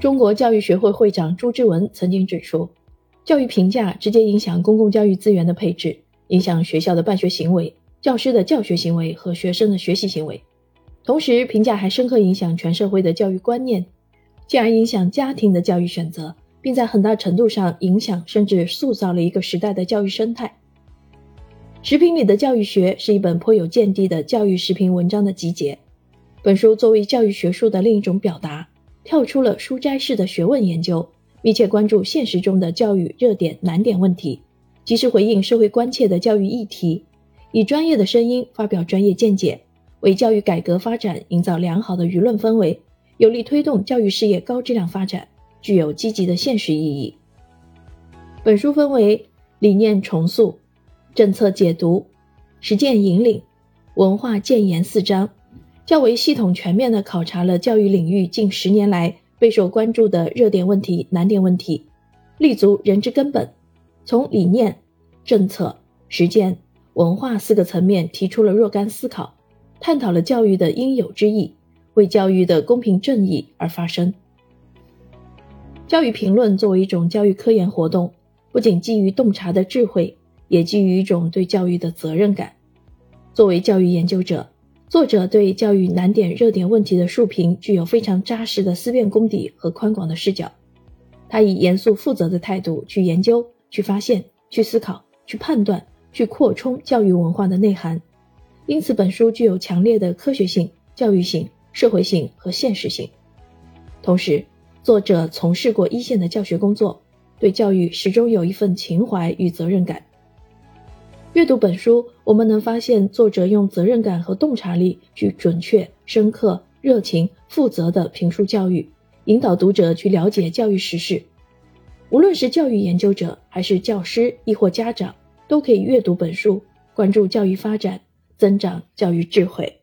中国教育学会会长朱之文曾经指出，教育评价直接影响公共教育资源的配置，影响学校的办学行为、教师的教学行为和学生的学习行为。同时，评价还深刻影响全社会的教育观念，进而影响家庭的教育选择，并在很大程度上影响甚至塑造了一个时代的教育生态。时评里的教育学是一本颇有见地的教育时评文章的集结。本书作为教育学术的另一种表达。跳出了书斋式的学问研究，密切关注现实中的教育热点难点问题，及时回应社会关切的教育议题，以专业的声音发表专业见解，为教育改革发展营造良好的舆论氛围，有力推动教育事业高质量发展，具有积极的现实意义。本书分为理念重塑、政策解读、实践引领、文化建言四章。较为系统全面地考察了教育领域近十年来备受关注的热点问题、难点问题，立足人之根本，从理念、政策、实践、文化四个层面提出了若干思考，探讨了教育的应有之义，为教育的公平正义而发声。教育评论作为一种教育科研活动，不仅基于洞察的智慧，也基于一种对教育的责任感。作为教育研究者。作者对教育难点、热点问题的述评具有非常扎实的思辨功底和宽广的视角。他以严肃负责的态度去研究、去发现、去思考、去判断、去扩充教育文化的内涵。因此，本书具有强烈的科学性、教育性、社会性和现实性。同时，作者从事过一线的教学工作，对教育始终有一份情怀与责任感。阅读本书，我们能发现作者用责任感和洞察力去准确、深刻、热情、负责的评述教育，引导读者去了解教育实事。无论是教育研究者，还是教师，亦或家长，都可以阅读本书，关注教育发展，增长教育智慧。